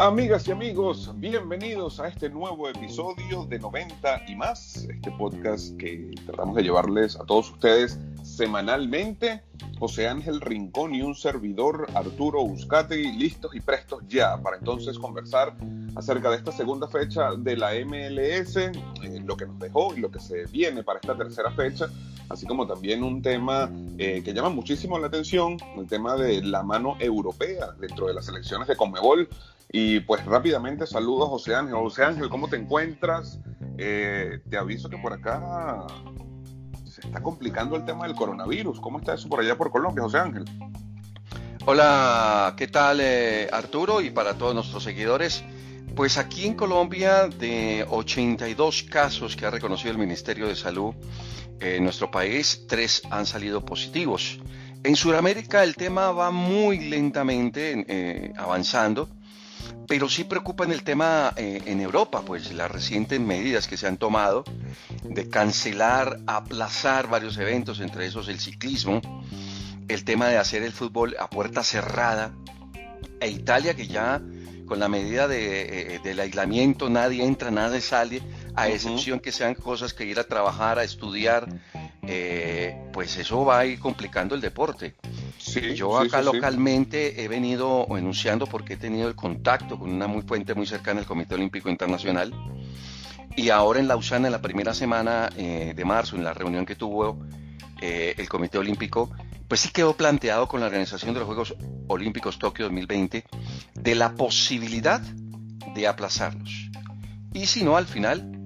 Amigas y amigos, bienvenidos a este nuevo episodio de 90 y más, este podcast que tratamos de llevarles a todos ustedes semanalmente. José Ángel Rincón y un servidor, Arturo Uzcati, listos y prestos ya para entonces conversar acerca de esta segunda fecha de la MLS, eh, lo que nos dejó y lo que se viene para esta tercera fecha, así como también un tema eh, que llama muchísimo la atención, el tema de la mano europea dentro de las elecciones de Conmebol. Y pues rápidamente saludos José Ángel. José Ángel, ¿cómo te encuentras? Eh, te aviso que por acá se está complicando el tema del coronavirus. ¿Cómo está eso por allá por Colombia, José Ángel? Hola, ¿qué tal eh, Arturo? Y para todos nuestros seguidores. Pues aquí en Colombia, de 82 casos que ha reconocido el Ministerio de Salud en nuestro país, tres han salido positivos. En Sudamérica el tema va muy lentamente eh, avanzando pero sí preocupa en el tema eh, en Europa, pues las recientes medidas que se han tomado de cancelar, aplazar varios eventos, entre esos el ciclismo, el tema de hacer el fútbol a puerta cerrada, e Italia que ya con la medida de, eh, del aislamiento nadie entra, nadie sale, a excepción que sean cosas que ir a trabajar, a estudiar, eh, pues eso va a ir complicando el deporte. Yo acá localmente he venido enunciando porque he tenido el contacto con una muy fuente muy cercana al Comité Olímpico Internacional y ahora en Lausana, en la primera semana eh, de marzo, en la reunión que tuvo eh, el Comité Olímpico, pues sí quedó planteado con la organización de los Juegos Olímpicos Tokio 2020 de la posibilidad de aplazarlos y si no al final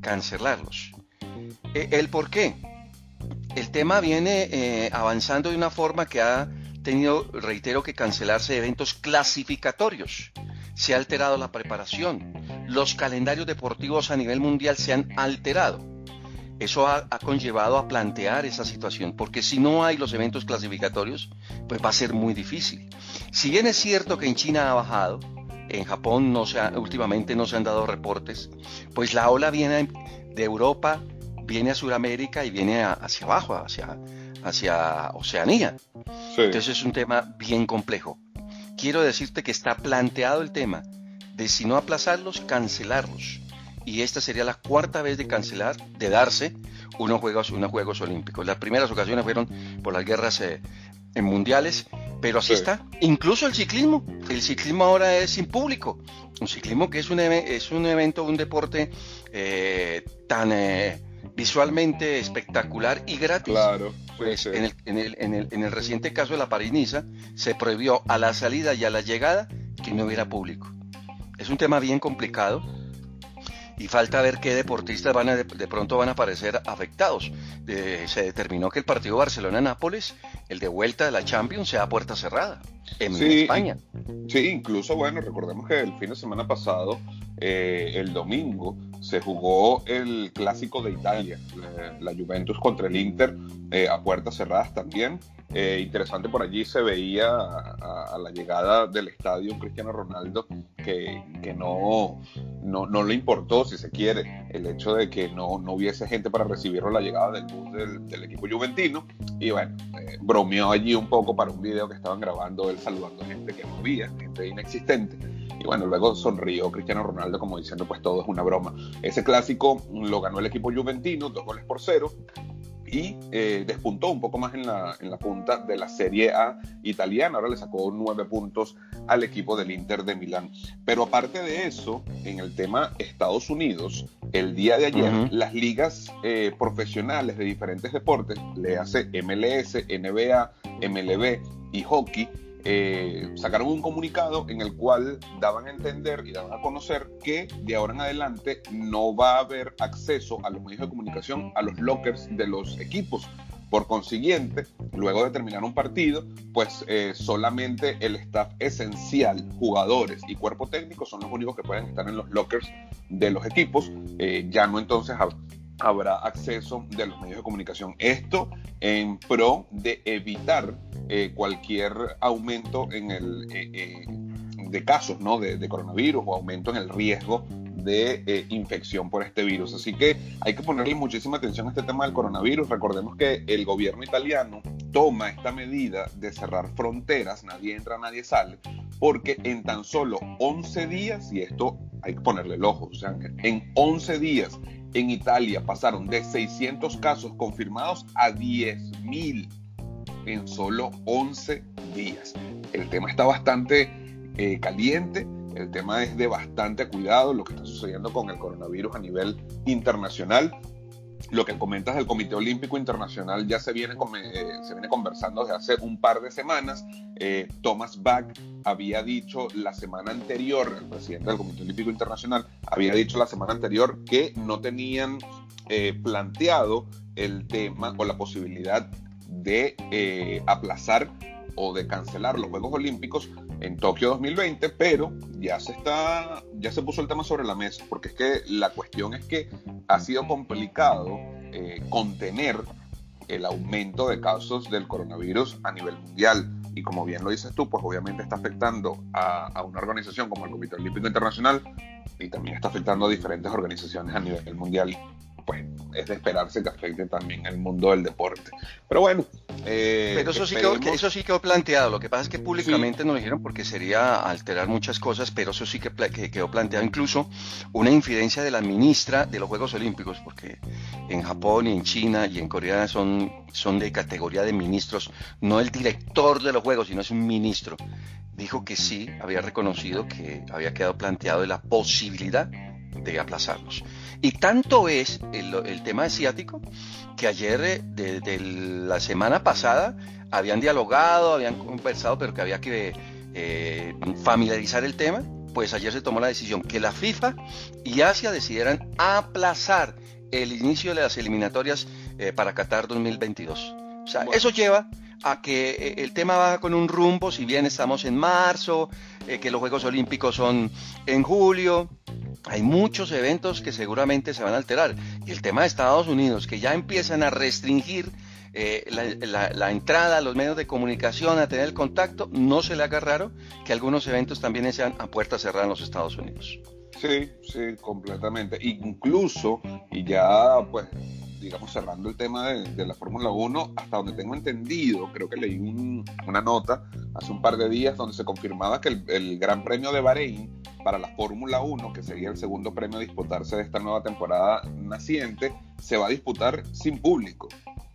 cancelarlos. Eh, ¿El por qué? El tema viene eh, avanzando de una forma que ha tenido, reitero, que cancelarse eventos clasificatorios. Se ha alterado la preparación. Los calendarios deportivos a nivel mundial se han alterado. Eso ha, conllevado a plantear esa situación, porque si no hay los eventos clasificatorios, pues va a ser muy difícil. Si bien es cierto que en China ha bajado, en Japón no se últimamente no se han dado reportes, pues la ola viene de Europa, viene a Sudamérica y viene hacia abajo, hacia, hacia Oceanía. Entonces es un tema bien complejo. Quiero decirte que está planteado el tema de si no aplazarlos, cancelarlos. Y esta sería la cuarta vez de cancelar, de darse unos Juegos, unos juegos Olímpicos. Las primeras ocasiones fueron por las guerras eh, en mundiales, pero así está. Incluso el ciclismo. El ciclismo ahora es sin público. Un ciclismo que es un, es un evento, un deporte eh, tan... Eh, visualmente espectacular y gratis. Claro. Pues en, el, en, el, en, el, en, el, reciente caso de la París-Niza se prohibió a la salida y a la llegada que no hubiera público. Es un tema bien complicado y falta ver qué deportistas van a, de, pronto van a aparecer afectados. se determinó que el partido Barcelona-Nápoles, el de vuelta de la Champions, sea puerta cerrada en España. Sí, incluso, bueno, recordemos que el fin de semana pasado, eh, el domingo, se jugó el clásico de Italia, la, Juventus contra el Inter, eh, a puertas cerradas también. Eh, interesante, por allí se veía a, la llegada del estadio Cristiano Ronaldo que, que no, no, no, le importó, si se quiere, el hecho de que no, no hubiese gente para recibirlo a la llegada del bus del, equipo juventino. Y bueno, eh, bromeó allí un poco para un video que estaban grabando él saludando a gente que no había, gente inexistente. Y bueno, luego sonrió Cristiano Ronaldo como diciendo, pues todo es una broma. Ese clásico lo ganó el equipo juventino, dos goles por cero y eh, despuntó un poco más en la, en la, punta de la Serie A italiana. Ahora le sacó nueve puntos al equipo del Inter de Milán. Pero aparte de eso, en el tema Estados Unidos, el día de ayer, las ligas eh, profesionales de diferentes deportes, le hace MLS, NBA, MLB y hockey, eh, sacaron un comunicado en el cual daban a entender y daban a conocer que de ahora en adelante no va a haber acceso a los medios de comunicación, a los lockers de los equipos. Por consiguiente, luego de terminar un partido, pues eh, solamente el staff esencial, jugadores y cuerpo técnico son los únicos que pueden estar en los lockers de los equipos. Eh, ya no entonces habrá acceso de los medios de comunicación. Esto en pro de evitar eh, cualquier aumento en el, eh, eh, de casos ¿no? de, coronavirus o aumento en el riesgo de infección por este virus. Así que hay que ponerle muchísima atención a este tema del coronavirus. Recordemos que el gobierno italiano toma esta medida de cerrar fronteras, nadie entra, nadie sale, porque en tan solo 11 días, y esto hay que ponerle el ojo, o sea, en 11 días en Italia pasaron de 600 casos confirmados a 10.000 en solo 11 días. El tema está bastante eh, caliente, el tema es de bastante cuidado, lo que está sucediendo con el coronavirus a nivel internacional. Lo que comentas del Comité Olímpico Internacional ya se viene, eh, se viene conversando desde hace un par de semanas. Eh, Thomas Bach había dicho la semana anterior, el presidente del Comité Olímpico Internacional, había dicho la semana anterior que no tenían planteado el tema o la posibilidad de aplazar o de cancelar los Juegos Olímpicos en Tokio 2020, pero ya se está, ya se puso el tema sobre la mesa, porque es que la cuestión es que ha sido complicado eh, contener el aumento de casos del coronavirus a nivel mundial. Y como bien lo dices tú, pues obviamente está afectando a, a una organización como el Comité Olímpico Internacional y también está afectando a diferentes organizaciones a nivel mundial pues es de esperarse que afecte también el mundo del deporte. Pero bueno. Eh, Pero eso sí, quedó, eso sí quedó planteado. Lo que pasa es que públicamente no lo dijeron porque sería alterar muchas cosas, pero eso sí que, quedó planteado. Incluso una infidencia de la ministra de los Juegos Olímpicos, porque en Japón y en China y en Corea son, son de categoría de ministros, no el director de los Juegos, sino es un ministro. Dijo que sí, había reconocido que había quedado planteado la posibilidad de aplazarlos. Y tanto es el, tema asiático que ayer, desde la semana pasada, habían dialogado, habían conversado, pero que había que eh, familiarizar el tema. Pues ayer se tomó la decisión que la FIFA y Asia decidieran aplazar el inicio de las eliminatorias eh, para Qatar 2022. O sea, eso lleva a que eh, el tema va con un rumbo, si bien estamos en marzo, eh, que los Juegos Olímpicos son en julio, hay muchos eventos que seguramente se van a alterar. Y el tema de Estados Unidos, que ya empiezan a restringir eh, la, entrada a los medios de comunicación, a tener el contacto, no se le haga raro que algunos eventos también sean a puerta cerrada en los Estados Unidos. Sí, sí, completamente. Incluso, y ya pues digamos, cerrando el tema de, la Fórmula 1, hasta donde tengo entendido, creo que leí una nota hace un par de días donde se confirmaba que el, el Gran Premio de Bahrein para la Fórmula 1, que sería el segundo premio a disputarse de esta nueva temporada naciente, se va a disputar sin público.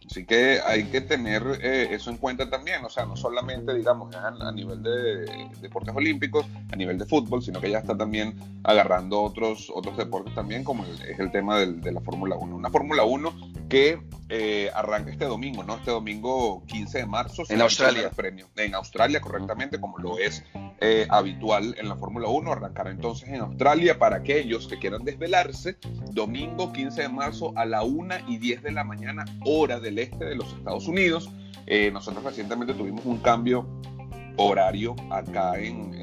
Así que hay que tener eh, eso en cuenta también, o sea, no solamente, digamos, a, nivel de, deportes olímpicos, a nivel de fútbol, sino que ya está también agarrando otros, otros deportes también, como es el tema de la Fórmula 1. Una Fórmula 1 que eh, arranca este domingo, ¿no? Este domingo 15 de marzo. En Australia. Premio. En Australia, correctamente, como lo es eh, habitual en la Fórmula 1. Arrancará entonces en Australia para aquellos que quieran desvelarse. Domingo 15 de marzo a la 1 y 10 de la mañana, hora del este de los Estados Unidos. Eh, nosotros recientemente tuvimos un cambio horario acá en,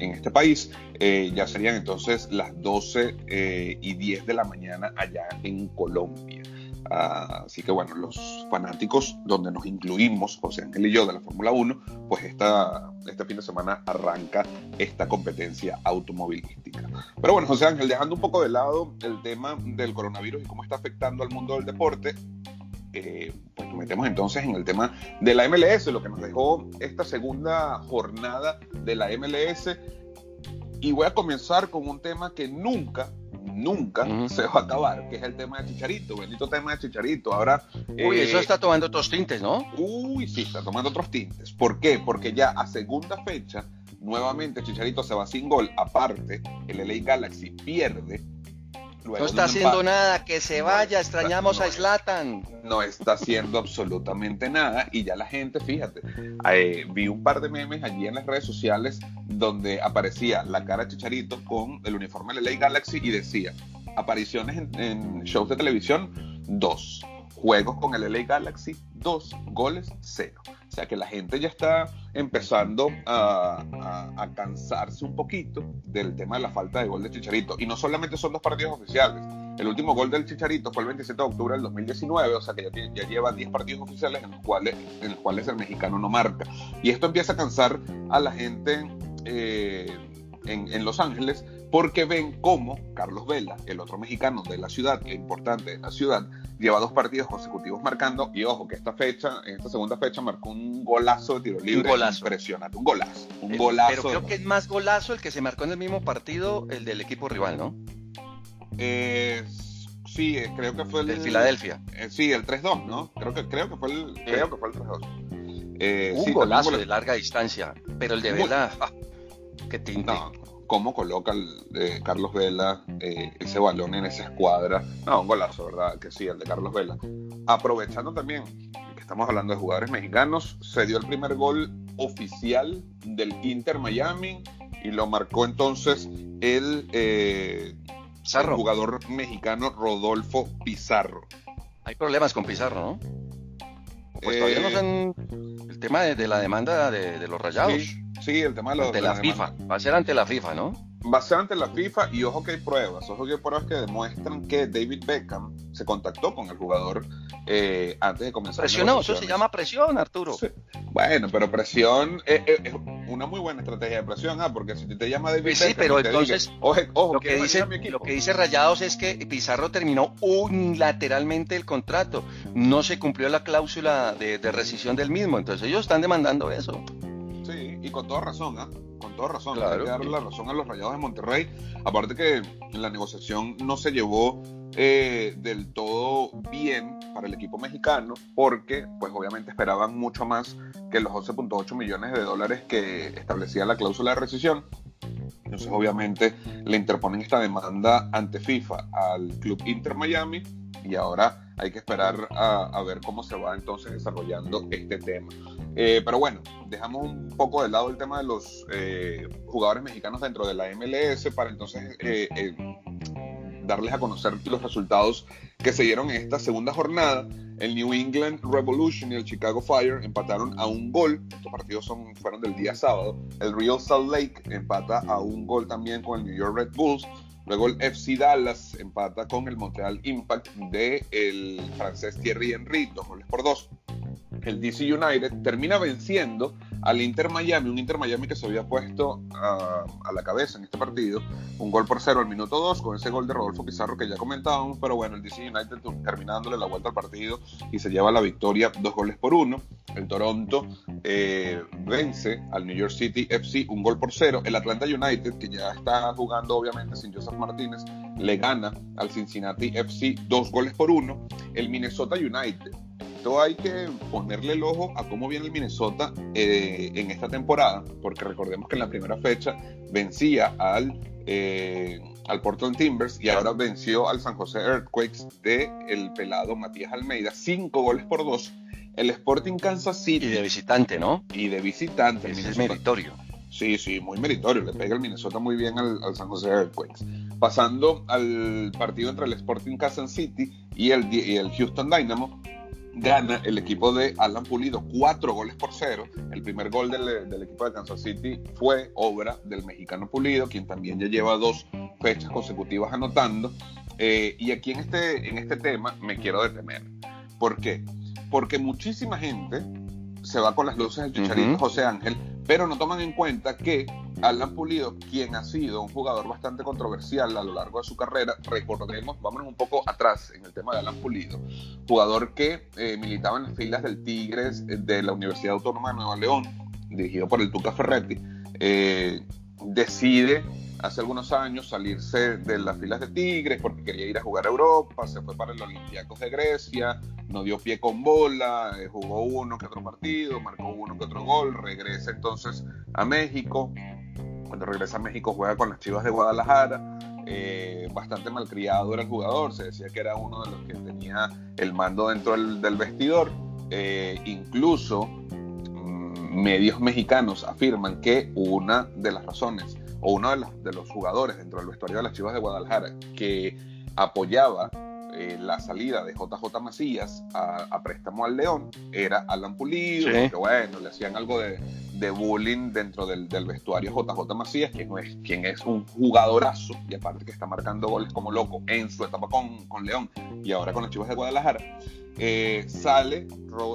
este país. Eh, ya serían entonces las 12 eh, y 10 de la mañana allá en Colombia. Así que bueno, los fanáticos donde nos incluimos, José Ángel y yo de la Fórmula 1, pues esta, este fin de semana arranca esta competencia automovilística. Pero bueno, José Ángel, dejando un poco de lado el tema del coronavirus y cómo está afectando al mundo del deporte, eh, pues nos metemos entonces en el tema de la MLS, lo que nos dejó esta segunda jornada de la MLS. Y voy a comenzar con un tema que nunca, nunca se va a acabar, que es el tema de Chicharito, bendito tema de Chicharito. Ahora. Uy, eso eh, está tomando otros tintes, ¿no? Uy, sí, está tomando otros tintes. ¿Por qué? Porque ya a segunda fecha, nuevamente Chicharito se va sin gol. Aparte, el LA Galaxy pierde no está haciendo nada, que se vaya, extrañamos a Slatan. No está haciendo absolutamente nada y ya la gente, fíjate, eh, vi un par de memes allí en las redes sociales donde aparecía la cara de Chicharito con el uniforme de LA Galaxy y decía, apariciones en, en shows de televisión, dos juegos con el LA Galaxy, dos goles, cero. O sea que la gente ya está empezando a, cansarse un poquito del tema de la falta de gol de Chicharito. Y no solamente son dos partidos oficiales. El último gol del Chicharito fue el 27 de octubre del 2019, o sea que ya, lleva 10 partidos oficiales en los, cuales, el mexicano no marca. Y esto empieza a cansar a la gente eh, en, Los Ángeles porque ven cómo Carlos Vela, el otro mexicano de la ciudad, importante de la ciudad, lleva dos partidos consecutivos marcando. Y ojo, que esta fecha, en esta segunda fecha, marcó un golazo de tiro libre. Un golazo. Impresionante, un golazo. Un Eh, golazo. Pero creo que es más golazo el que se marcó en el mismo partido, el del equipo rival, ¿no? Eh, sí, creo que fue el. Del Filadelfia. Eh, sí, el 3-2, ¿no? Creo que, creo que fue el, creo que fue el 3-2. Eh, un sí, golazo de larga distancia, pero el de Vela, ah, qué tinte. No, cómo coloca el, eh, Carlos Vela eh, ese balón en esa escuadra. No, un golazo, ¿verdad? Que sí, el de Carlos Vela. Aprovechando también que estamos hablando de jugadores mexicanos, se dio el primer gol oficial del Inter Miami y lo marcó entonces el, eh, el jugador mexicano Rodolfo Pizarro. Hay problemas con Pizarro, ¿no? Pues todavía no Eh, han- el tema de, de la demanda de, de los rayados. Sí, sí, el tema de, los- ante de la la FIFA. Va a ser ante la FIFA, ¿no? Va a ser ante la FIFA y ojo que hay pruebas, ojo que hay pruebas que demuestran que David Beckham se contactó con el jugador eh, antes de comenzar. Presionó, eso se llama presión, Arturo. Sí. Bueno, pero presión eh, eh, es una muy buena estrategia de presión, ah, porque si te llama David Pues sí, Beckham, pero y te entonces, ojo, ojo, Lo que, ¿quieres dice, lo que dice Rayados es que Pizarro terminó unilateralmente el contrato. No se cumplió la cláusula de, de rescisión del mismo. Entonces ellos están demandando eso. Sí, y con toda razón, ¿ah? Con toda razón. Claro. Hay que darle la razón a los rayados de Monterrey. Aparte que la negociación no se llevó eh, del todo bien para el equipo mexicano, porque, pues obviamente esperaban mucho más que los 11.8 millones de dólares que establecía la cláusula de rescisión. Entonces, obviamente, le interponen esta demanda ante FIFA al club Inter Miami y ahora hay que esperar a, a ver cómo se va entonces desarrollando este tema. Eh, pero bueno, dejamos un poco de lado el tema de los eh, jugadores mexicanos dentro de la MLS para entonces eh, eh, darles a conocer los resultados que se dieron en esta segunda jornada. El New England Revolution y el Chicago Fire empataron a un gol. Estos partidos son, fueron del día sábado. El Real Salt Lake empata a un gol también con el New York Red Bulls. Luego el FC Dallas empata con el Montreal Impact de el francés Thierry Henry, dos goles por dos. El DC United termina venciendo al Inter Miami, un Inter Miami que se había puesto a, a la cabeza en este partido, un gol por cero al minuto 2 con ese gol de Rodolfo Pizarro que ya comentábamos, pero bueno, el DC United dándole la vuelta al partido y se lleva la victoria dos goles por uno. El Toronto eh, vence al New York City FC un gol por cero. El Atlanta United, que ya está jugando obviamente sin Joseph Martínez, le gana al Cincinnati FC dos goles por uno. El Minnesota United esto hay que ponerle el ojo a cómo viene el Minnesota eh, en esta temporada, porque recordemos que en la primera fecha vencía al, eh, al Portland Timbers y ahora venció al San José Earthquakes de el pelado Matías Almeida, cinco goles por dos. El Sporting Kansas Y City de visitante, ¿no? y de visitante. Ese es meritorio. Sí, sí, muy meritorio. Le pega el Minnesota muy bien al, al San José Earthquakes. Pasando al partido entre el Sporting Kansas City y el, Houston Dynamo, gana el equipo de Alan Pulido cuatro goles por cero. El primer gol del, del equipo de Kansas City fue obra del mexicano Pulido, quien también ya lleva dos fechas consecutivas anotando. Eh, y aquí en este, en este tema me quiero detener. ¿Por qué? Porque muchísima gente se va con las luces del Chicharito. José Ángel, pero no toman en cuenta que Alan Pulido, quien ha sido un jugador bastante controversial a lo largo de su carrera, recordemos, vámonos un poco atrás en el tema de Alan Pulido, jugador que eh, militaba en las filas del Tigres eh, de la Universidad Autónoma de Nuevo León, dirigido por el Tuca Ferretti, eh, decide hace algunos años salirse de las filas de Tigres porque quería ir a jugar a Europa, se fue para el Olympiacos de Grecia, no dio pie con bola, eh, jugó uno que otro partido, marcó uno que otro gol, regresa entonces a México. Cuando regresa a México juega con las Chivas de Guadalajara. eh, bastante malcriado era el jugador, se decía que era uno de los que tenía el mando dentro del, del vestidor. Eh, incluso mm, medios mexicanos afirman que una de las razones o uno de los, de los jugadores dentro del vestuario de las Chivas de Guadalajara que apoyaba eh, la salida de JJ Macías a, a préstamo al León era Alan Pulido, Sí. que bueno, le hacían algo de, de bullying dentro del, vestuario JJ Macías, quien es, quien es un jugadorazo y aparte que está marcando goles como loco en su etapa con, con León y ahora con los Chivas de Guadalajara. Eh, sale,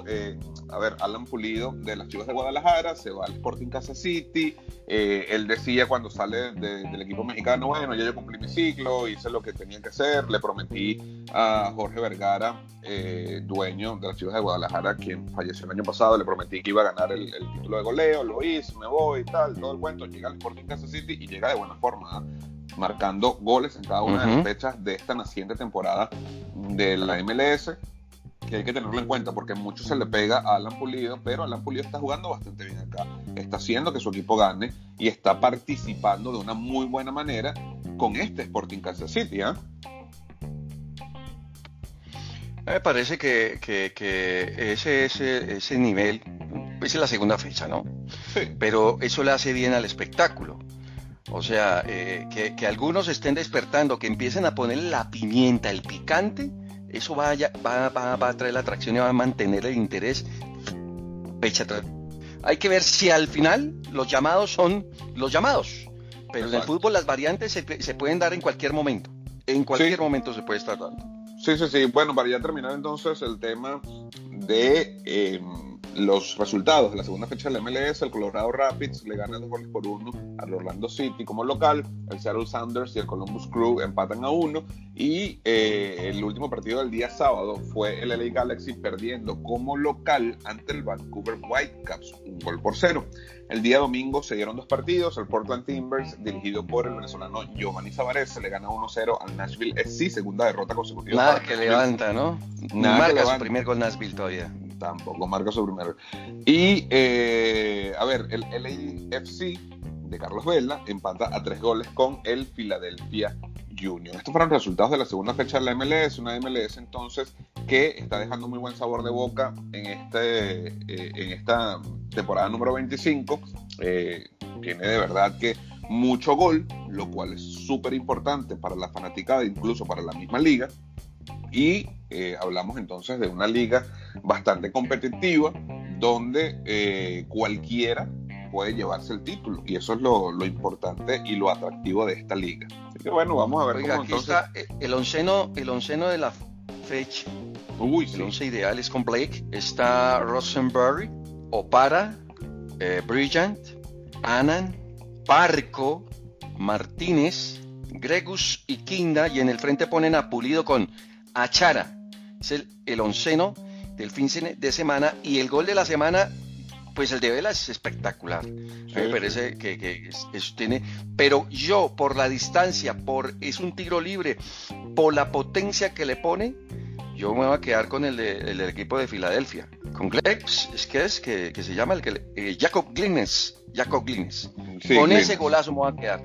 eh, a ver, Alan Pulido de las Chivas de Guadalajara, se va al Sporting Casa City. Eh, él decía cuando sale del equipo mexicano, bueno, ya yo cumplí mi ciclo, hice lo que tenía que hacer, le prometí a Jorge Vergara, dueño de las Chivas de Guadalajara, quien falleció el año pasado, le prometí que iba a ganar el, título de goleo, lo hice, me voy, tal, todo el cuento, llega al Sporting Casa City y llega de buena forma marcando goles en cada una de las fechas de esta naciente temporada de la MLS que hay que tenerlo en cuenta porque mucho se le pega a Alan Pulido, pero Alan Pulido está jugando bastante bien acá, está haciendo que su equipo gane y está participando de una muy buena manera con este Sporting Kansas City. ¿eh? Me parece que, ese, ese, ese nivel, es la segunda fecha, ¿no? Sí. Pero eso le hace bien al espectáculo. O sea, eh, que, que, algunos estén despertando, que empiecen a poner la pimienta, el picante, eso va a, va, a traer la atracción y va a mantener el interés fecha Hay que ver si al final los llamados son los llamados. Pero en el fútbol las variantes se, pueden dar en cualquier momento. En cualquier momento se puede estar dando. Sí, sí, sí. Bueno, para ya terminar entonces el tema de em, los resultados de la segunda fecha del MLS, el Colorado Rapids le gana dos goles por uno al Orlando City como local, el Seattle Sounders y el Columbus Crew empatan a uno y eh, el último partido del día sábado fue el LA Galaxy perdiendo como local ante el Vancouver Whitecaps, un gol por cero. El día domingo se dieron dos partidos, el Portland Timbers dirigido por el venezolano Giovanni Savarez se le gana 1-0 al Nashville SC, segunda derrota consecutiva. Nada que levanta, ¿no? Nada marca su primer gol Nashville todavía tampoco marca su primer. Y, eh, a ver, el LAFC de Carlos Vela empata a tres goles con el Philadelphia Union. Estos fueron resultados de la segunda fecha de la MLS, una MLS entonces que está dejando muy buen sabor de boca en, este, eh, en esta temporada número 25. Eh, tiene de verdad que mucho gol, lo cual es súper importante para la fanaticada, incluso para la misma liga. Y eh, hablamos entonces de una liga bastante competitiva donde eh, cualquiera puede llevarse el título y eso es lo, importante y lo atractivo de esta liga. Así que bueno, vamos a ver cómo aquí está eh, el onceno, el onceno de la fecha. Uy, el once ideal es con Blake. Está Rosenberry, Opara, Brilliant, Annan, Parco, Martínez, Gregus y Kinda y en el frente ponen a Pulido con Achara. Es el, onceno del fin de semana y el gol de la semana, pues el de Vela es espectacular. me parece que, eso tiene, pero yo por la distancia, por es un tiro libre, por la potencia que le pone, yo me voy a quedar con el, del equipo de Filadelfia. Con Glex, es que es que, se llama el que eh, Jacob Glines, Jacob Glines. con ese golazo me voy a quedar.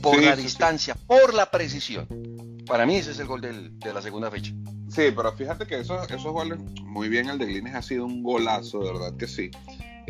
Por la distancia, por la precisión. Para mí ese es el gol de la segunda fecha. Sí, pero fíjate que esos, esos goles, muy bien, el de Glines ha sido un golazo, de verdad que sí.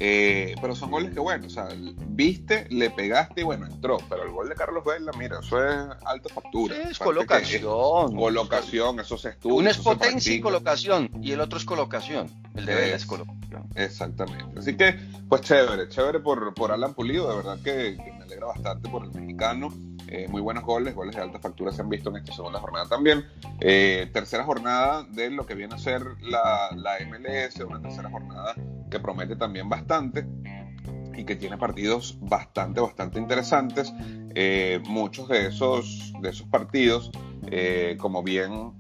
Eh, pero son goles que, bueno, o sea, viste, le pegaste y bueno, entró. Pero el gol de Carlos Vela, mira, eso es alta factura. es colocación. colocación, esos estudios. Uno es potencia y colocación, y el otro es colocación. El de Vela es colocación. Exactamente. Así que, pues chévere, chévere por, por Alan Pulido, de verdad que alegra bastante por el mexicano. Eh, muy buenos goles, goles de alta factura se han visto en esta segunda jornada también. Eh, tercera jornada de lo que viene a ser la, la, MLS, una tercera jornada que promete también bastante y que tiene partidos bastante, bastante interesantes. Eh, muchos de esos, de esos partidos, como bien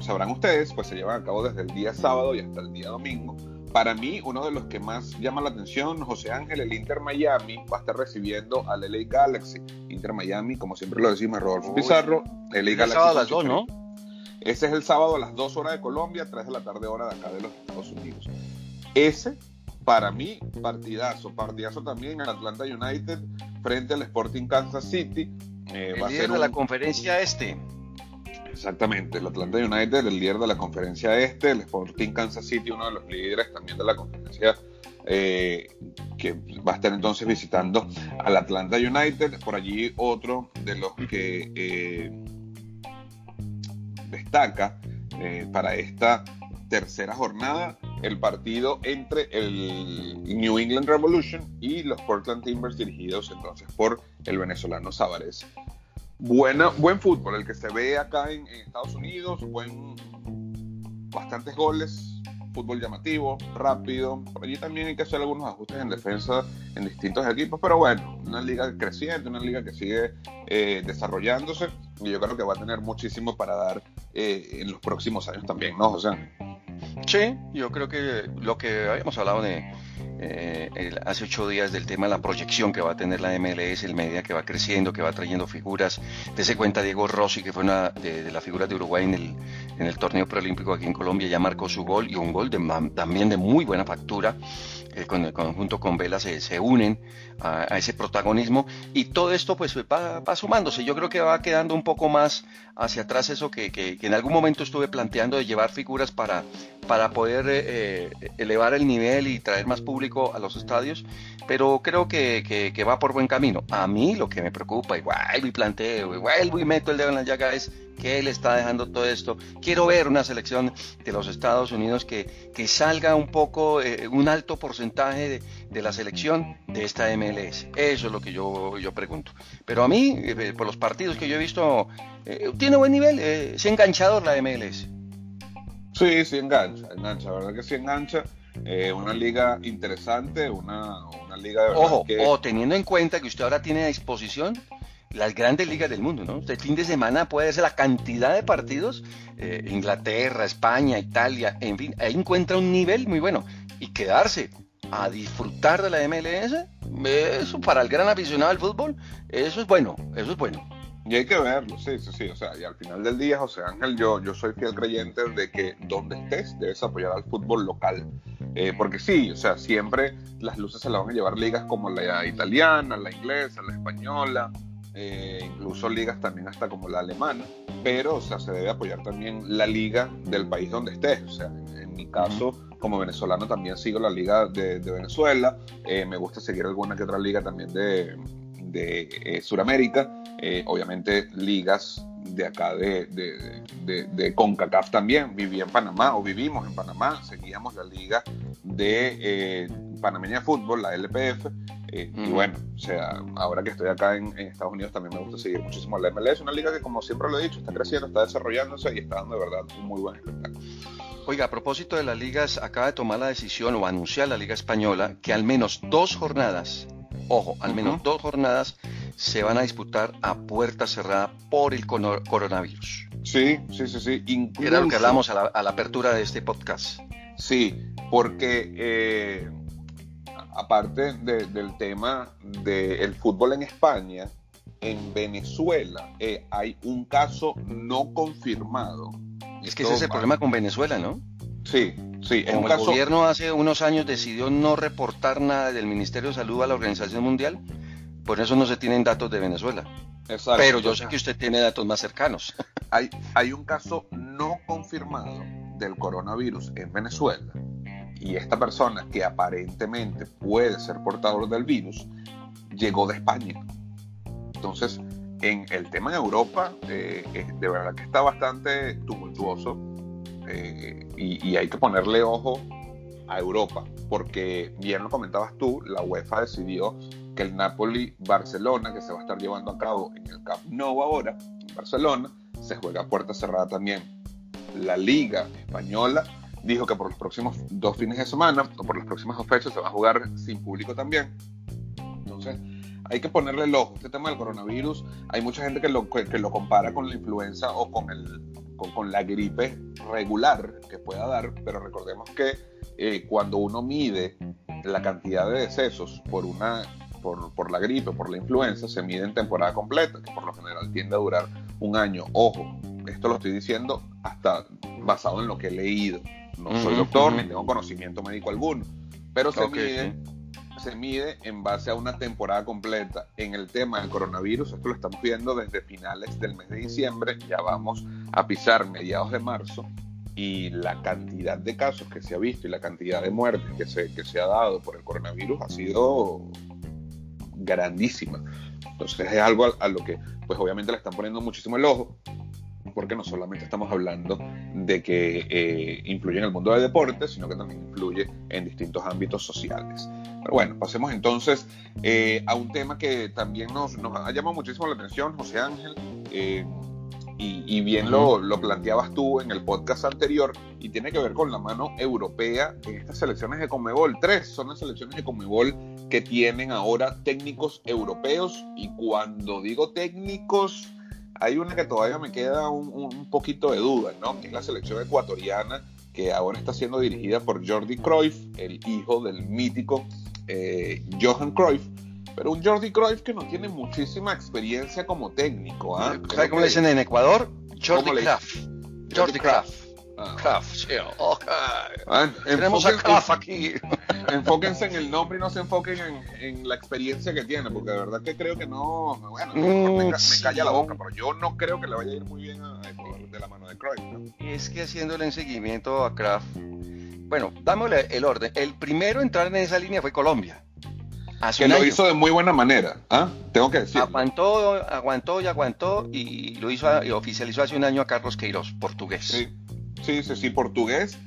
sabrán ustedes, pues se llevan a cabo desde el día sábado y hasta el día domingo para mí, uno de los que más llama la atención, José Ángel, el Inter Miami va a estar recibiendo al LA Galaxy. Inter Miami, como siempre lo decimos, Rodolfo Pizarro. LA Galaxy. sábado a las 2, ¿no? Ese es el sábado a las 2 horas de Colombia, 3 de la tarde hora de acá de los Estados Unidos. Ese, para mí, partidazo. Partidazo también en Atlanta United frente al Sporting Kansas City. Eh, el va a ser de la conferencia este. Exactamente, el Atlanta United, el líder de la conferencia este, el Sporting Kansas City, uno de los líderes también de la conferencia, eh, que va a estar entonces visitando al Atlanta United. Por allí otro de los que eh, destaca eh, para esta tercera jornada el partido entre el New England Revolution y los Portland Timbers dirigidos entonces por el venezolano Savares. Buena, buen fútbol, el que se ve acá en, en Estados Unidos, buen, bastantes goles, fútbol llamativo, rápido. Por allí también hay que hacer algunos ajustes en defensa en distintos equipos, pero bueno, una liga creciente, una liga que sigue eh, desarrollándose y yo creo que va a tener muchísimo para dar eh, en los próximos años también, ¿no, José? Sí, yo creo que lo que habíamos hablado de eh, hace ocho días del tema de la proyección que va a tener la MLS, el media que va creciendo, que va trayendo figuras. ese cuenta Diego Rossi, que fue una de, las figuras de Uruguay en el, en el torneo preolímpico aquí en Colombia, ya marcó su gol y un gol de, también de muy buena factura. Eh, con el conjunto con Vela se, se unen a, ese protagonismo y todo esto pues va, va, sumándose. Yo creo que va quedando un poco más hacia atrás eso que, que, en algún momento estuve planteando de llevar figuras para, para poder eh, eh, elevar el nivel y traer más público a los estadios, pero creo que, que, va por buen camino. A mí lo que me preocupa, igual y planteo, igual y meto el dedo en la llaga es que él está dejando todo esto. Quiero ver una selección de los Estados Unidos que, que salga un poco, eh, un alto porcentaje de, de, la selección de esta MLS. Eso es lo que yo, yo pregunto. Pero a mí, eh, por los partidos que yo he visto, eh, tiene buen nivel, es enganchador la MLS. Sí, sí engancha, engancha, verdad que sí engancha. una liga interesante, una, una liga de verdad Ojo, o teniendo en cuenta que usted ahora tiene a disposición las grandes ligas del mundo, ¿no? Este fin de semana puede ser la cantidad de partidos, eh, Inglaterra, España, Italia, en fin, ahí encuentra un nivel muy bueno. Y quedarse a disfrutar de la MLS, eso para el gran aficionado al fútbol, eso es bueno, eso es bueno. Y hay que verlo, sí, sí, sí. O sea, y al final del día, José Ángel, yo, yo soy fiel creyente de que donde estés debes apoyar al fútbol local. Eh, porque sí, o sea, siempre las luces se las van a llevar ligas como la italiana, la inglesa, la española, eh, incluso ligas también hasta como la alemana, pero o sea, se debe apoyar también la liga del país donde estés. O sea, en, mi caso, como venezolano, también sigo la liga de, Venezuela, eh, me gusta seguir alguna que otra liga también de, de eh, Sudamérica, obviamente ligas de acá de, de, de, CONCACAF también, viví en Panamá o vivimos en Panamá, seguíamos la liga de Panameña de Fútbol, la LPF, eh, y bueno, o sea, ahora que estoy acá en, Estados Unidos también me gusta seguir muchísimo la MLS, una liga que como siempre lo he dicho, está creciendo, está desarrollándose y está dando de verdad un muy buen espectáculo. Oiga, a propósito de las ligas, acaba de tomar la decisión o anunciar la Liga Española que al menos dos jornadas, ojo, al menos dos jornadas se van a disputar a puerta cerrada por el coronavirus. Sí, sí, sí, sí. Incluso, Era lo que hablamos a la, a la apertura de este podcast. Sí, porque eh, aparte del tema del fútbol en España, en Venezuela eh, hay un caso no confirmado. Es que ese es el problema con Venezuela, ¿no? Sí, sí. Como el gobierno hace unos años decidió no reportar nada del Ministerio de Salud a la Organización Mundial, por eso no se tienen datos de Venezuela. Exacto. Pero yo sé que usted tiene datos más cercanos. Hay, hay un caso no confirmado del coronavirus en Venezuela y esta persona que aparentemente puede ser portador del virus llegó de España. Entonces, en el tema de Europa, eh, de verdad que está bastante tumultuoso eh, y, hay que ponerle ojo a Europa, porque bien lo comentabas tú, la UEFA decidió que el Napoli-Barcelona, que se va a estar llevando a cabo en el Camp Nou ahora, en Barcelona, se juega a puerta cerrada también. La Liga Española dijo que por los próximos dos fines de semana o por las próximas dos fechas se va a jugar sin público también. Entonces, hay que ponerle el ojo. Este tema del coronavirus, hay mucha gente que lo, que, lo compara con la influenza o con, el, con, la gripe regular que pueda dar, pero recordemos que eh, cuando uno mide la cantidad de decesos por una por, por, la gripe, por la influenza, se mide en temporada completa, que por lo general tiende a durar un año. Ojo, esto lo estoy diciendo hasta basado en lo que he leído. No soy doctor ni tengo conocimiento médico alguno, pero se, mide, se mide en base a una temporada completa. En el tema del coronavirus, esto lo estamos viendo desde finales del mes de diciembre, ya vamos a pisar mediados de marzo y la cantidad de casos que se ha visto y la cantidad de muertes que se, que se ha dado por el coronavirus ha sido grandísima. Entonces es algo a, a, lo que pues obviamente le están poniendo muchísimo el ojo porque no solamente estamos hablando de que eh, influye en el mundo del deporte, sino que también influye en distintos ámbitos sociales. Pero bueno, pasemos entonces eh, a un tema que también nos, ha llamado muchísimo la atención, José Ángel. Eh, y, bien lo, lo, planteabas tú en el podcast anterior, y tiene que ver con la mano europea en estas selecciones de Conmebol. Tres son las selecciones de Conmebol que tienen ahora técnicos europeos, y cuando digo técnicos, hay una que todavía me queda un, poquito de duda, ¿no? Que es la selección ecuatoriana, que ahora está siendo dirigida por Jordi Cruyff, el hijo del mítico eh, Johan Cruyff pero un Jordi Cruyff que no tiene muchísima experiencia como técnico. ¿ah? ¿Sabes cómo le dicen en Ecuador? Jordi Kraft. Jordi Kraft. Kraft, sí, ah, Tenemos a Kraft aquí. Enfóquense en el nombre y no se enfoquen en, la experiencia que tiene, porque de verdad que creo que no. Bueno, me, me, calla la boca, pero yo no creo que le vaya a ir muy bien a de la mano de Cruyff. Es que haciéndole en seguimiento a Kraft. Bueno, dámosle el orden. El primero en entrar en esa línea fue Colombia que lo hizo de muy buena manera, ¿ah? Tengo que decir. Aguantó, aguantó y aguantó y lo hizo y oficializó hace un año a Carlos Queiroz, portugués. Sí, sí, sí, sí, portugués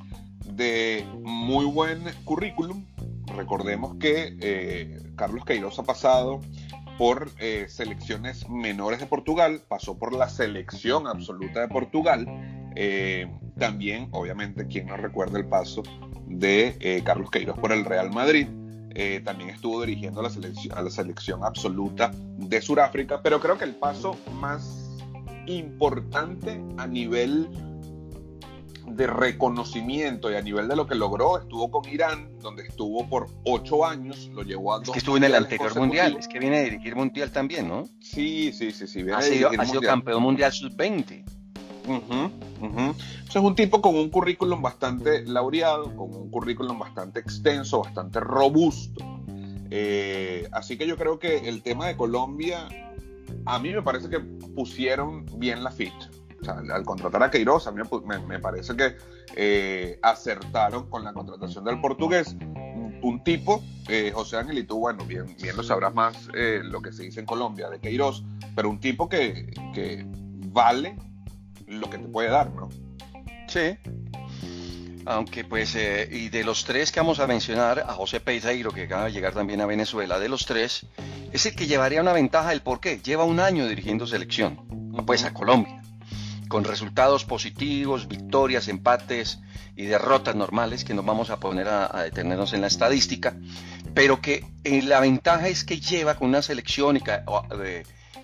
de muy buen currículum. Recordemos que eh, Carlos Queiroz ha pasado por eh, selecciones menores de Portugal, pasó por la selección absoluta de Portugal. Eh, también, obviamente, quien no recuerda el paso de Carlos Queiroz por el Real Madrid. También estuvo dirigiendo a la, selección, a la selección absoluta de Sudáfrica, pero creo que el paso más importante a nivel de reconocimiento y a nivel de lo que logró, estuvo con Irán, donde estuvo por ocho años, lo llevó a dos. Es que estuvo en el anterior mundial, es que viene a dirigir mundial también, ¿no? Sí, sí, sí, sí. ha, sido, ha sido, campeón mundial sub-20 es un tipo con un currículum bastante laureado, con un currículum bastante extenso, bastante robusto. Eh, así que yo creo que el tema de Colombia, a mí me parece que pusieron bien la ficha. Al contratar a Queiroz, a mí me, parece que eh, acertaron con la contratación del portugués. Un tipo, eh, José Ángel, y tú, bueno, bien, bien lo sabrás más lo que se dice en Colombia de Queiroz, pero un tipo que, que vale lo que te puede dar, ¿no? Sí. Aunque pues, eh, y de los tres que vamos a mencionar, a José Peiseiro, que acaba de llegar también a Venezuela, de los tres, es el que llevaría una ventaja del por qué. Lleva un año dirigiendo selección, pues a Colombia, con resultados positivos, victorias, empates y derrotas normales, que nos vamos a poner a, detenernos en la estadística, pero que eh, la ventaja es que lleva con una selección y,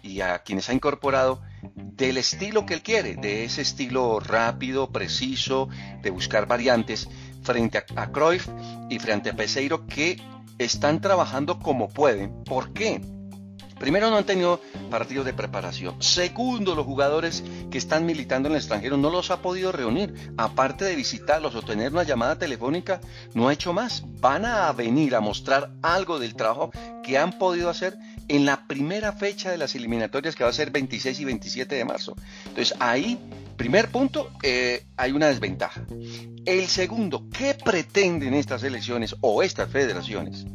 y a quienes ha incorporado del estilo que él quiere, de ese estilo rápido, preciso, de buscar variantes frente a, Cruyff y frente a Peseiro que están trabajando como pueden. ¿Por qué? Primero, no han tenido partidos de preparación. Segundo, los jugadores que están militando en el extranjero no los ha podido reunir. Aparte de visitarlos o tener una llamada telefónica, no ha hecho más. Van a venir a mostrar algo del trabajo que han podido hacer en la primera fecha de las eliminatorias que va a ser 26 y 27 de marzo. Entonces ahí, primer punto, eh, hay una desventaja. El segundo, ¿qué pretenden estas elecciones o estas federaciones?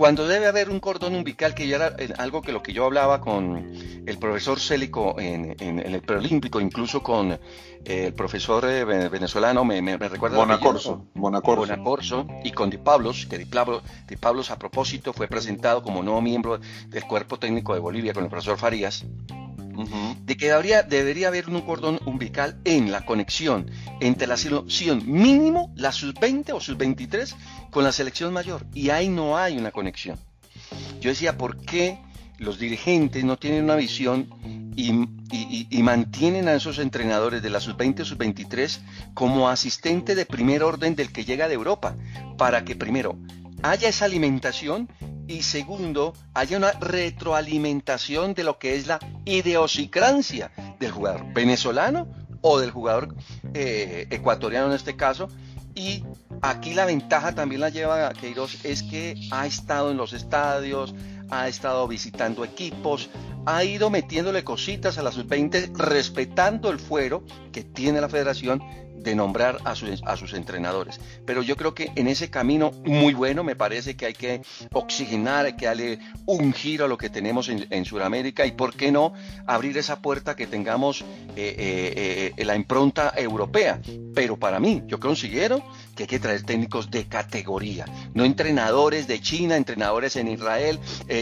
Cuando debe haber un cordón umbilical, que ya era eh, algo que lo que yo hablaba con el profesor Célico en, el preolímpico, incluso con eh, el profesor eh, venezolano, me, recuerda. Bonacorso, Bonacorso. Bonacorso. Y con Di Pablos, que Di, Pablos a propósito fue presentado como nuevo miembro del cuerpo técnico de Bolivia con el profesor Farías de que debería, debería haber un cordón umbilical en la conexión entre la selección mínimo, la sub-20 o sub-23, con la selección mayor. Y ahí no hay una conexión. Yo decía, ¿por qué los dirigentes no tienen una visión y, mantienen a esos entrenadores de la sub-20 o sub-23 como asistente de primer orden del que llega de Europa? Para que primero haya esa alimentación y segundo, haya una retroalimentación de lo que es la idiosincrasia del jugador venezolano o del jugador eh, ecuatoriano en este caso. Y aquí la ventaja también la lleva Queiroz es que ha estado en los estadios, ha estado visitando equipos, ha ido metiéndole cositas a la sub-20 respetando el fuero que tiene la federación de nombrar a, a, sus entrenadores. Pero yo creo que en ese camino muy bueno me parece que hay que oxigenar, hay que darle un giro a lo que tenemos en, Sudamérica y por qué no abrir esa puerta que tengamos eh, eh, eh, la impronta europea. Pero para mí, yo considero que hay que traer técnicos de categoría, no entrenadores de China, entrenadores en Israel,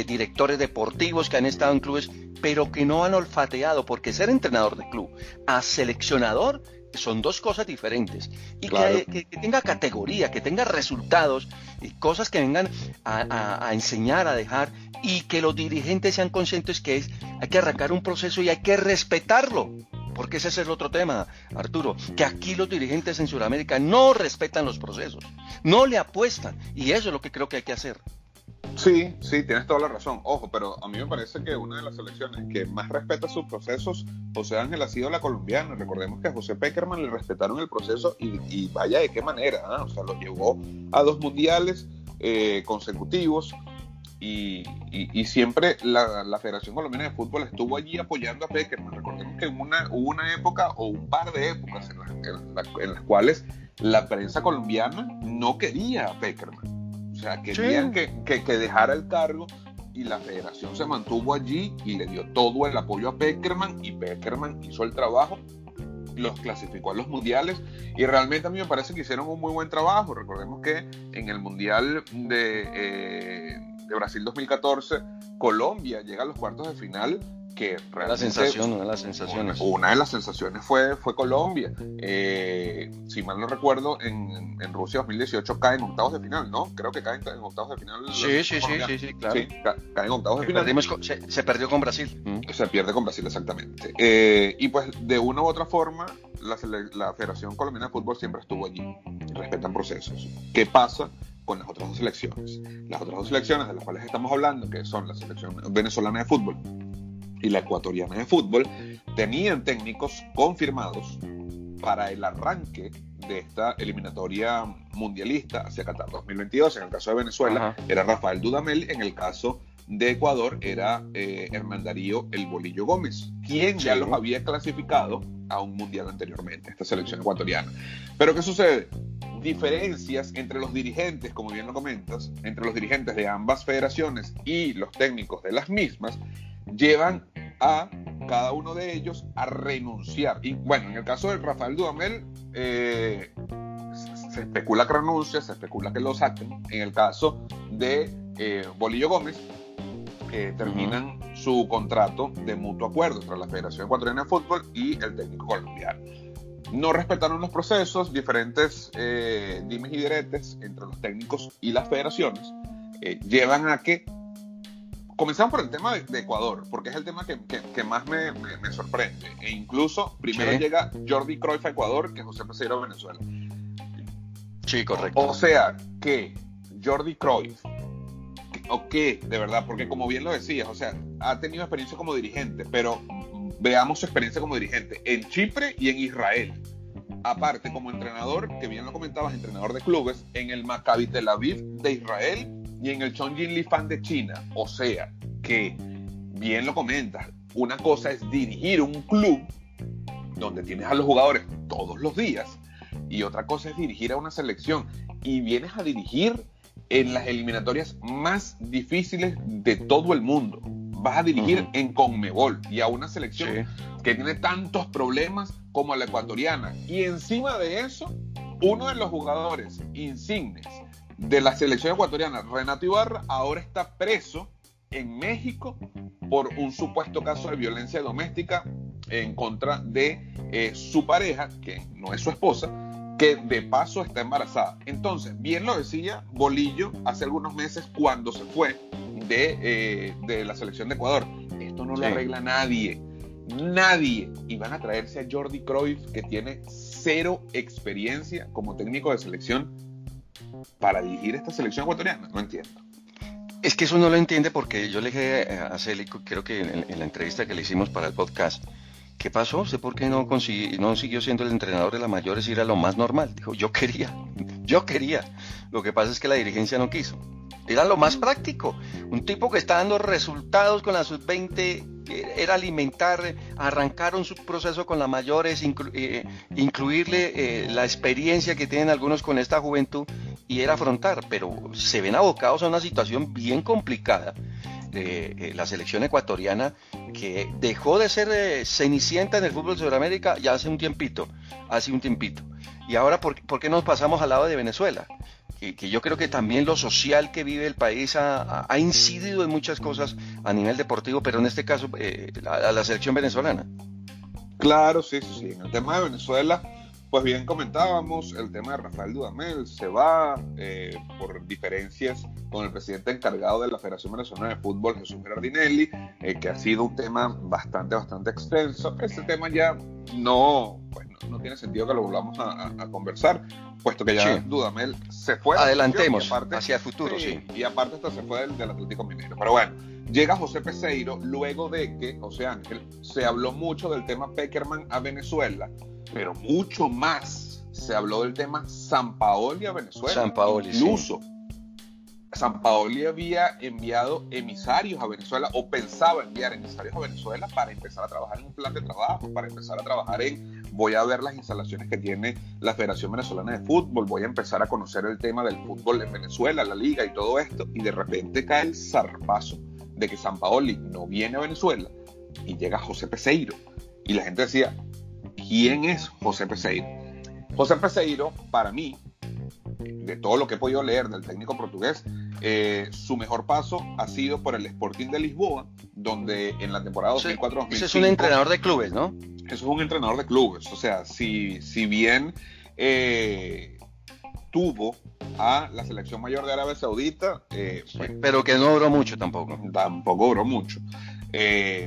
directores deportivos que han estado en clubes, pero que no han olfateado, porque ser entrenador de club a seleccionador son dos cosas diferentes. Y que, tenga categoría, que tenga resultados y cosas que vengan a, enseñar, a dejar y que los dirigentes sean conscientes que es, hay que arrancar un proceso y hay que respetarlo. Porque ese es el otro tema, Arturo, que aquí los dirigentes en Sudamérica no respetan los procesos, no le apuestan y eso es lo que creo que hay que hacer. Sí, sí, tienes toda la razón. Ojo, pero a mí me parece que una de las selecciones que más respeta sus procesos, José Ángel, ha sido la colombiana. Recordemos que a José Peckerman le respetaron el proceso y, vaya de qué manera. ¿ah? O sea, lo llevó a dos mundiales eh, consecutivos y, siempre la, Federación Colombiana de Fútbol estuvo allí apoyando a Peckerman. Recordemos que una, hubo una época o un par de épocas en, las cuales la prensa colombiana no quería a Peckerman sea, querían que, que, dejara el cargo y la federación se mantuvo allí y le dio todo el apoyo a Peckerman y Peckerman hizo el trabajo, los clasificó a los mundiales y realmente a mí me parece que hicieron un muy buen trabajo. Recordemos que en el mundial de, eh, de Brasil 2014 Colombia llega a los cuartos de final que la sensación, una de las sensaciones. Una, de las sensaciones fue, fue Colombia. Eh, si mal no recuerdo, en, en, Rusia 2018 cae en octavos de final, ¿no? Creo que cae en, octavos de final. Sí, sí, sí, sí, sí, claro. Sí, cae en octavos de final. se, perdió con Brasil. Se pierde con Brasil, exactamente. Eh, y pues de una u otra forma, la, la Federación Colombiana de Fútbol siempre estuvo allí. Respetan procesos. ¿Qué pasa? con las otras dos selecciones. Las otras dos selecciones de las cuales estamos hablando, que son la selección venezolana de fútbol y la ecuatoriana de fútbol tenían técnicos confirmados para el arranque de esta eliminatoria mundialista hacia Qatar 2022. En el caso de Venezuela era Rafael Dudamel, en el caso de Ecuador era eh, Hernán Darío El Bolillo Gómez, quien ya los había clasificado a un mundial anteriormente, esta selección ecuatoriana. Pero ¿qué sucede? Diferencias entre los dirigentes, como bien lo comentas, entre los dirigentes de ambas federaciones y los técnicos de las mismas, llevan a cada uno de ellos a renunciar. Y bueno, en el caso de Rafael Dudamel, eh, se especula que renuncia, se especula que lo saquen. En el caso de eh, Bolillo Gómez, que terminan su contrato de mutuo acuerdo entre la Federación Ecuatoriana de Fútbol y el técnico colombiano. No respetaron los procesos, diferentes eh, dimes y diretes entre los técnicos y las federaciones llevan a que Comenzamos por el tema de, Ecuador, porque es el tema que, más me, sorprende. E incluso primero llega Jordi Cruyff a Ecuador que José Peseiro a Venezuela. Sí, correcto. O sea, que Jordi Cruyff, o qué, de verdad, porque como bien lo decías, o sea, ha tenido experiencia como dirigente, pero veamos su experiencia como dirigente en Chipre y en Israel. Aparte, como entrenador, que bien lo comentabas, entrenador de clubes, en el Maccabi Tel Aviv de Israel y en el Chongqing Li Fan de China. O sea, que bien lo comentas, una cosa es dirigir un club donde tienes a los jugadores todos los días y otra cosa es dirigir a una selección y vienes a dirigir en las eliminatorias más difíciles de todo el mundo. Vas a dirigir en Conmebol y a una selección que tiene tantos problemas como la ecuatoriana. Y encima de eso, uno de los jugadores insignes de la selección ecuatoriana, Renato Ibarra, ahora está preso en México por un supuesto caso de violencia doméstica en contra de eh, su pareja, que no es su esposa, que de paso está embarazada. Entonces, bien lo decía Bolillo hace algunos meses cuando se fue de, eh, la selección de Ecuador. Esto no lo arregla nadie. Nadie. Y van a traerse a Jordi Cruyff, que tiene cero experiencia como técnico de selección para dirigir esta selección ecuatoriana. No entiendo. Es que eso no lo entiende porque yo le dije a Célico, creo que en, la entrevista que le hicimos para el podcast, ¿qué pasó? ¿Sé por qué no, no siguió siendo el entrenador de la mayores y era lo más normal? Dijo, yo quería, yo quería. Lo que pasa es que la dirigencia no quiso. Era lo más práctico. Un tipo que está dando resultados con la sub-20 era alimentar, arrancaron su proceso con las mayores, eh, incluirle eh, la experiencia que tienen algunos con esta juventud y era afrontar, pero se ven abocados a una situación bien complicada de eh, la selección ecuatoriana que dejó de ser cenicienta en el fútbol de Sudamérica ya hace un tiempito, hace un tiempito. Y ahora, ¿por, ¿por qué nos pasamos al lado de Venezuela? que, yo creo que también lo social que vive el país ha, incidido en muchas cosas a nivel deportivo, pero en este caso eh, a, la selección venezolana. Claro, sí, sí, sí. En el tema de Venezuela, pues bien comentábamos, el tema de Rafael Dudamel se va eh, por diferencias con el presidente encargado de la Federación Venezolana de Fútbol, Jesús Gerardinelli, eh, que ha sido un tema bastante, bastante extenso. Ese tema ya no, pues no, tiene sentido que lo volvamos a, conversar, puesto que ya Dudamel se fue. Adelantemos hacia el futuro, sí, Y aparte hasta se fue del, Atlético Minero. Pero bueno, llega José Peseiro luego de que, José Ángel, se habló mucho del tema Peckerman a Venezuela, pero mucho más se habló del tema San Paoli a Venezuela. San Paoli, incluso. San Paoli había enviado emisarios a Venezuela o pensaba enviar emisarios a Venezuela para empezar a trabajar en un plan de trabajo, para empezar a trabajar en voy a ver las instalaciones que tiene la Federación Venezolana de Fútbol, voy a empezar a conocer el tema del fútbol en Venezuela, la liga y todo esto, y de repente cae el zarpazo de que San Paoli no viene a Venezuela y llega José Peseiro. Y la gente decía, ¿quién es José Peseiro? José Peseiro, para mí, de todo lo que he podido leer del técnico portugués, eh, su mejor paso ha sido por el Sporting de Lisboa, donde en la temporada 2004-2005... Ese es un entrenador de clubes, ¿no? Eso es un entrenador de clubes. O sea, si, si bien eh, tuvo a la selección mayor de Arabia Saudita... Eh, pues, pero que no duró mucho tampoco. Tampoco duró mucho.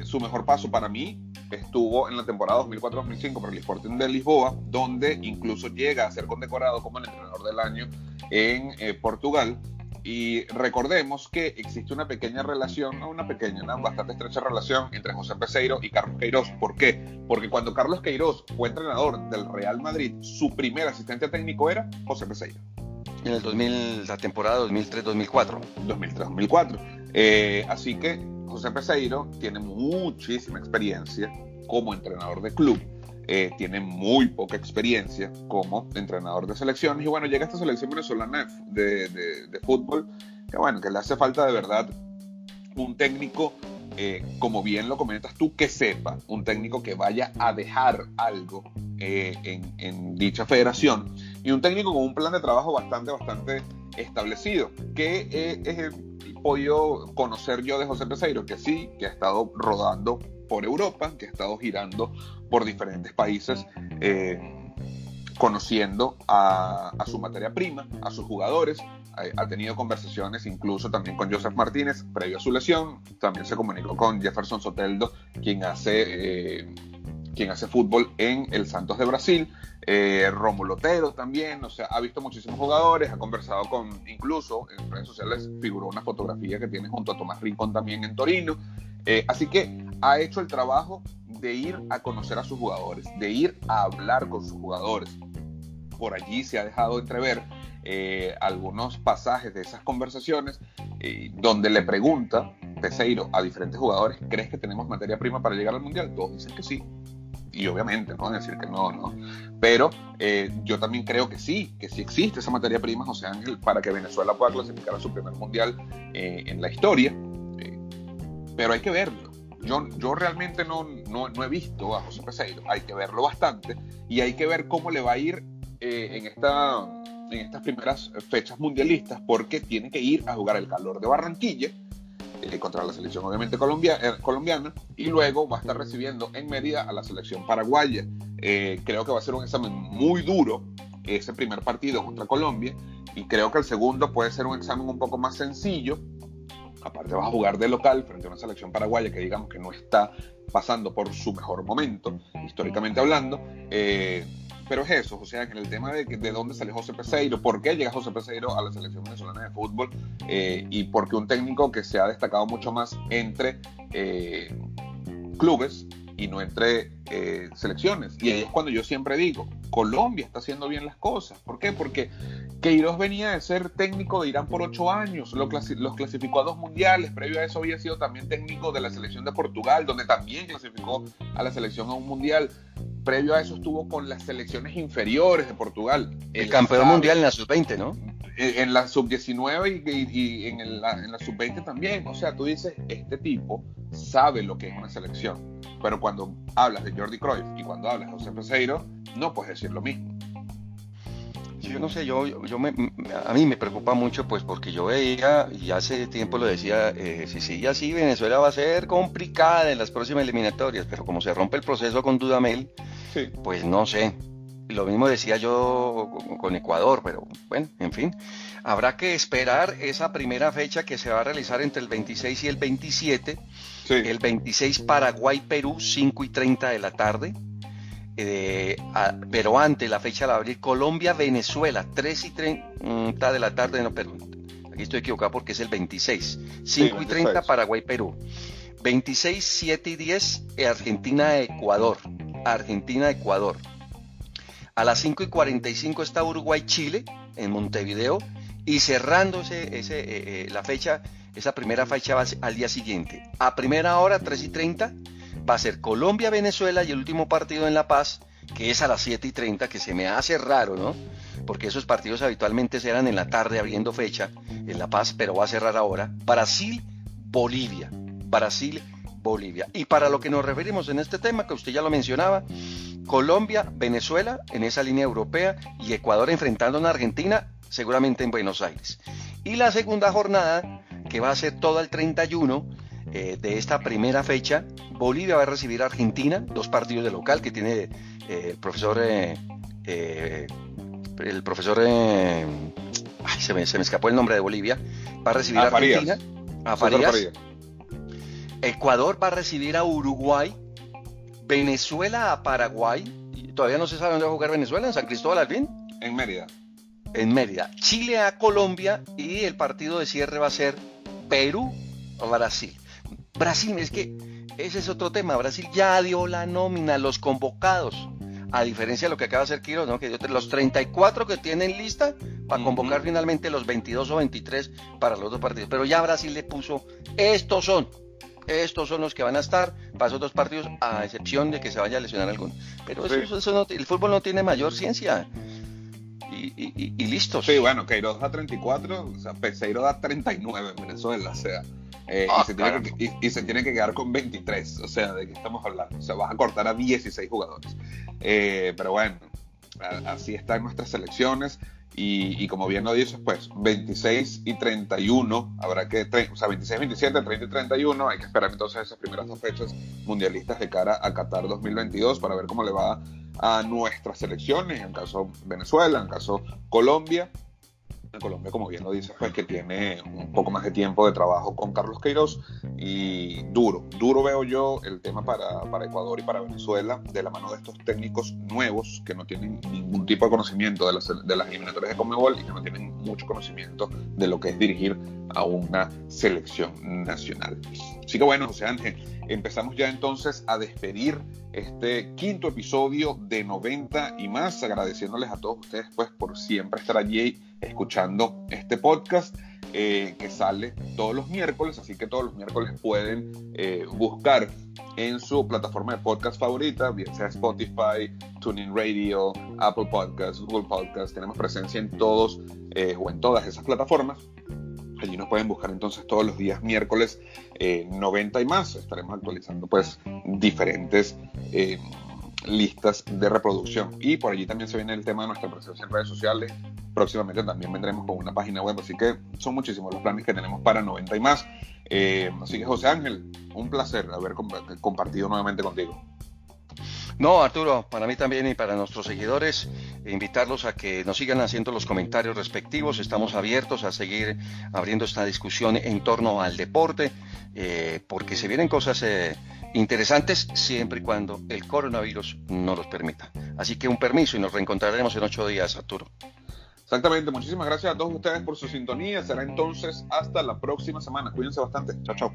su mejor paso para mí estuvo en la temporada 2004-2005 por el Sporting de Lisboa, donde incluso llega a ser condecorado como el entrenador del año en Portugal y recordemos que existe una pequeña relación, no una pequeña, una bastante estrecha relación entre José Peseiro y Carlos Queiroz. ¿Por qué? Porque cuando Carlos Queiroz fue entrenador del Real Madrid, su primer asistente técnico era José Peseiro. En el 2000, la temporada 2003-2004. 2003-2004. así que José Peseiro tiene muchísima experiencia como entrenador de club eh, tiene muy poca experiencia como entrenador de selecciones. Y bueno, llega esta selección venezolana de, de, fútbol, que bueno, que le hace falta de verdad un técnico, eh, como bien lo comentas tú, que sepa, un técnico que vaya a dejar algo eh, en, en, dicha federación y un técnico con un plan de trabajo bastante, bastante establecido, que he podido conocer yo de José Peseiro, que sí, que ha estado rodando por Europa, que ha estado girando por diferentes países, eh, conociendo a, su materia prima, a sus jugadores. Ha, tenido conversaciones incluso también con Joseph Martínez previo a su lesión. También se comunicó con Jefferson Soteldo, quien hace, eh, quien hace fútbol en el Santos de Brasil. Eh, Romulo Otero también, o sea, ha visto muchísimos jugadores, ha conversado con, incluso en redes sociales figuró una fotografía que tiene junto a Tomás Rincón también en Torino. Eh, así que ha hecho el trabajo de ir a conocer a sus jugadores, de ir a hablar con sus jugadores. Por allí se ha dejado entrever eh, algunos pasajes de esas conversaciones eh, donde le pregunta Peseiro a diferentes jugadores, ¿crees que tenemos materia prima para llegar al Mundial? Todos dicen que sí. Y obviamente no decir que no, no. Pero yo también creo que sí, que sí existe esa materia prima, José Ángel, para que Venezuela pueda clasificar a su primer Mundial en la historia pero hay que verlo. Yo, yo realmente no, no, he visto a José Peseiro, hay que verlo bastante y hay que ver cómo le va a ir eh, en, esta, en estas primeras fechas mundialistas, porque tiene que ir a jugar el calor de Barranquilla eh, contra la selección obviamente colombia, eh, colombiana y luego va a estar recibiendo en medida a la selección paraguaya. creo que va a ser un examen muy duro ese primer partido contra Colombia y creo que el segundo puede ser un examen un poco más sencillo aparte vas a jugar de local frente a una selección paraguaya que digamos que no está pasando por su mejor momento, históricamente hablando. Eh, pero es eso, o sea, que en el tema de, de dónde sale José Peseiro, por qué llega José Peseiro a la selección venezolana de fútbol eh, y por qué un técnico que se ha destacado mucho más entre eh, clubes y no entre selecciones. Y ahí es cuando yo siempre digo, Colombia está haciendo bien las cosas. ¿Por qué? Porque Queiroz venía de ser técnico de Irán por ocho años, los clasificó a dos mundiales, previo a eso había sido también técnico de la selección de Portugal, donde también clasificó a la selección a un mundial. Previo a eso estuvo con las selecciones inferiores de Portugal. El campeón mundial en la sub-20, ¿no? En la sub-19 y, en, la, en la sub-20 también. O sea, tú dices, este tipo sabe lo que es una selección. Pero cuando hablas de Jordi Cruyff y cuando hablas de José Peseiro, no puedes decir lo mismo yo no sé, yo, yo me, a mí me preocupa mucho, pues porque yo veía, y hace tiempo lo decía, eh, si sigue así, Venezuela va a ser complicada en las próximas eliminatorias, pero como se rompe el proceso con Dudamel, pues no sé. Lo mismo decía yo con Ecuador, pero bueno, en fin. Habrá que esperar esa primera fecha que se va a realizar entre el 26 y el 27. El 26 Paraguay-Perú, 5 y 30 de la tarde. Eh, pero antes la fecha la abrir Colombia-Venezuela, 3 y 30 de la tarde, no, perdón, aquí estoy equivocado porque es el 26, 5 y 30 Paraguay-Perú, 26, 7 y 10 Argentina-Ecuador, Argentina-Ecuador. A las 5 y 45 está Uruguay-Chile en Montevideo y cerrándose ese, eh, eh, la fecha, esa primera fecha va al día siguiente. A primera hora, 3 y 30, va a ser Colombia-Venezuela y el último partido en La Paz, que es a las 7 y 30, que se me hace raro, ¿no? Porque esos partidos habitualmente serán en la tarde abriendo fecha en La Paz, pero va a cerrar ahora. Brasil-Bolivia. Brasil-Bolivia. Y para lo que nos referimos en este tema, que usted ya lo mencionaba, Colombia, Venezuela en esa línea europea y Ecuador enfrentando a Argentina, seguramente en Buenos Aires. Y la segunda jornada, que va a ser toda el 31, eh, de esta primera fecha, Bolivia va a recibir a Argentina, dos partidos de local que tiene eh, el profesor, eh, el profesor, se, me, escapó el nombre de Bolivia, va a recibir a, Argentina, a Ecuador va a recibir a Uruguay, Venezuela a Paraguay, todavía no se sabe dónde va a jugar Venezuela, en San Cristóbal al fin. En Mérida. En Mérida. Chile a Colombia y el partido de cierre va a ser Perú a Brasil. Brasil, es que ese es otro tema. Brasil ya dio la nómina, los convocados. A diferencia de lo que acaba de hacer Quiroz, ¿no? que los 34 que tienen lista para convocar finalmente los 22 o 23 para los dos partidos. Pero ya Brasil le puso, estos son, estos son los que van a estar para esos dos partidos, a excepción de que se vaya a lesionar alguno. Pero eso, el fútbol no tiene mayor ciencia. Y, y, listo. Sí, bueno, Queiroz da 34, o sea, Peseiro da 39 en Venezuela, o sea. Eh, ah, y, se tiene que, y, se tiene que, quedar con 23. O sea, ¿de qué estamos hablando? O sea, vas a cortar a 16 jugadores. Eh, pero bueno, así están nuestras selecciones. Y, como bien lo dices, pues 26 y 31, habrá que, o sea, 26, 27, 30 y 31, hay que esperar entonces esas primeras dos fechas mundialistas de cara a Qatar 2022 para ver cómo le va a nuestras selecciones, en caso Venezuela, en caso Colombia, Colombia, como bien lo dice, pues que tiene un poco más de tiempo de trabajo con Carlos Queiroz y duro, duro veo yo el tema para, para, Ecuador y para Venezuela de la mano de estos técnicos nuevos que no tienen ningún tipo de conocimiento de las, de las eliminatorias de Comebol y que no tienen mucho conocimiento de lo que es dirigir a una selección nacional. Así que bueno, José Ángel, empezamos ya entonces a despedir este quinto episodio de 90 y más, agradeciéndoles a todos ustedes pues por siempre estar allí escuchando este podcast. Eh, que sale todos los miércoles, así que todos los miércoles pueden eh, buscar en su plataforma de podcast favorita, bien sea Spotify, Tuning Radio, Apple Podcasts, Google Podcasts, tenemos presencia en todos eh, o en todas esas plataformas. Allí nos pueden buscar entonces todos los días miércoles 90 y más. Estaremos actualizando pues diferentes listas de reproducción. Y por allí también se viene el tema de nuestra presencia en redes sociales. Próximamente también vendremos con una página web, así que son muchísimos los planes que tenemos para 90 y más. Eh, así que José Ángel, un placer haber compartido nuevamente contigo. No, Arturo, para mí también y para nuestros seguidores, invitarlos a que nos sigan haciendo los comentarios respectivos. Estamos abiertos a seguir abriendo esta discusión en torno al deporte, eh, porque se vienen cosas eh, interesantes siempre y cuando el coronavirus no los permita. Así que un permiso y nos reencontraremos en ocho días, Arturo. Exactamente, muchísimas gracias a todos ustedes por su sintonía. Será entonces hasta la próxima semana. Cuídense bastante. Chao, chao.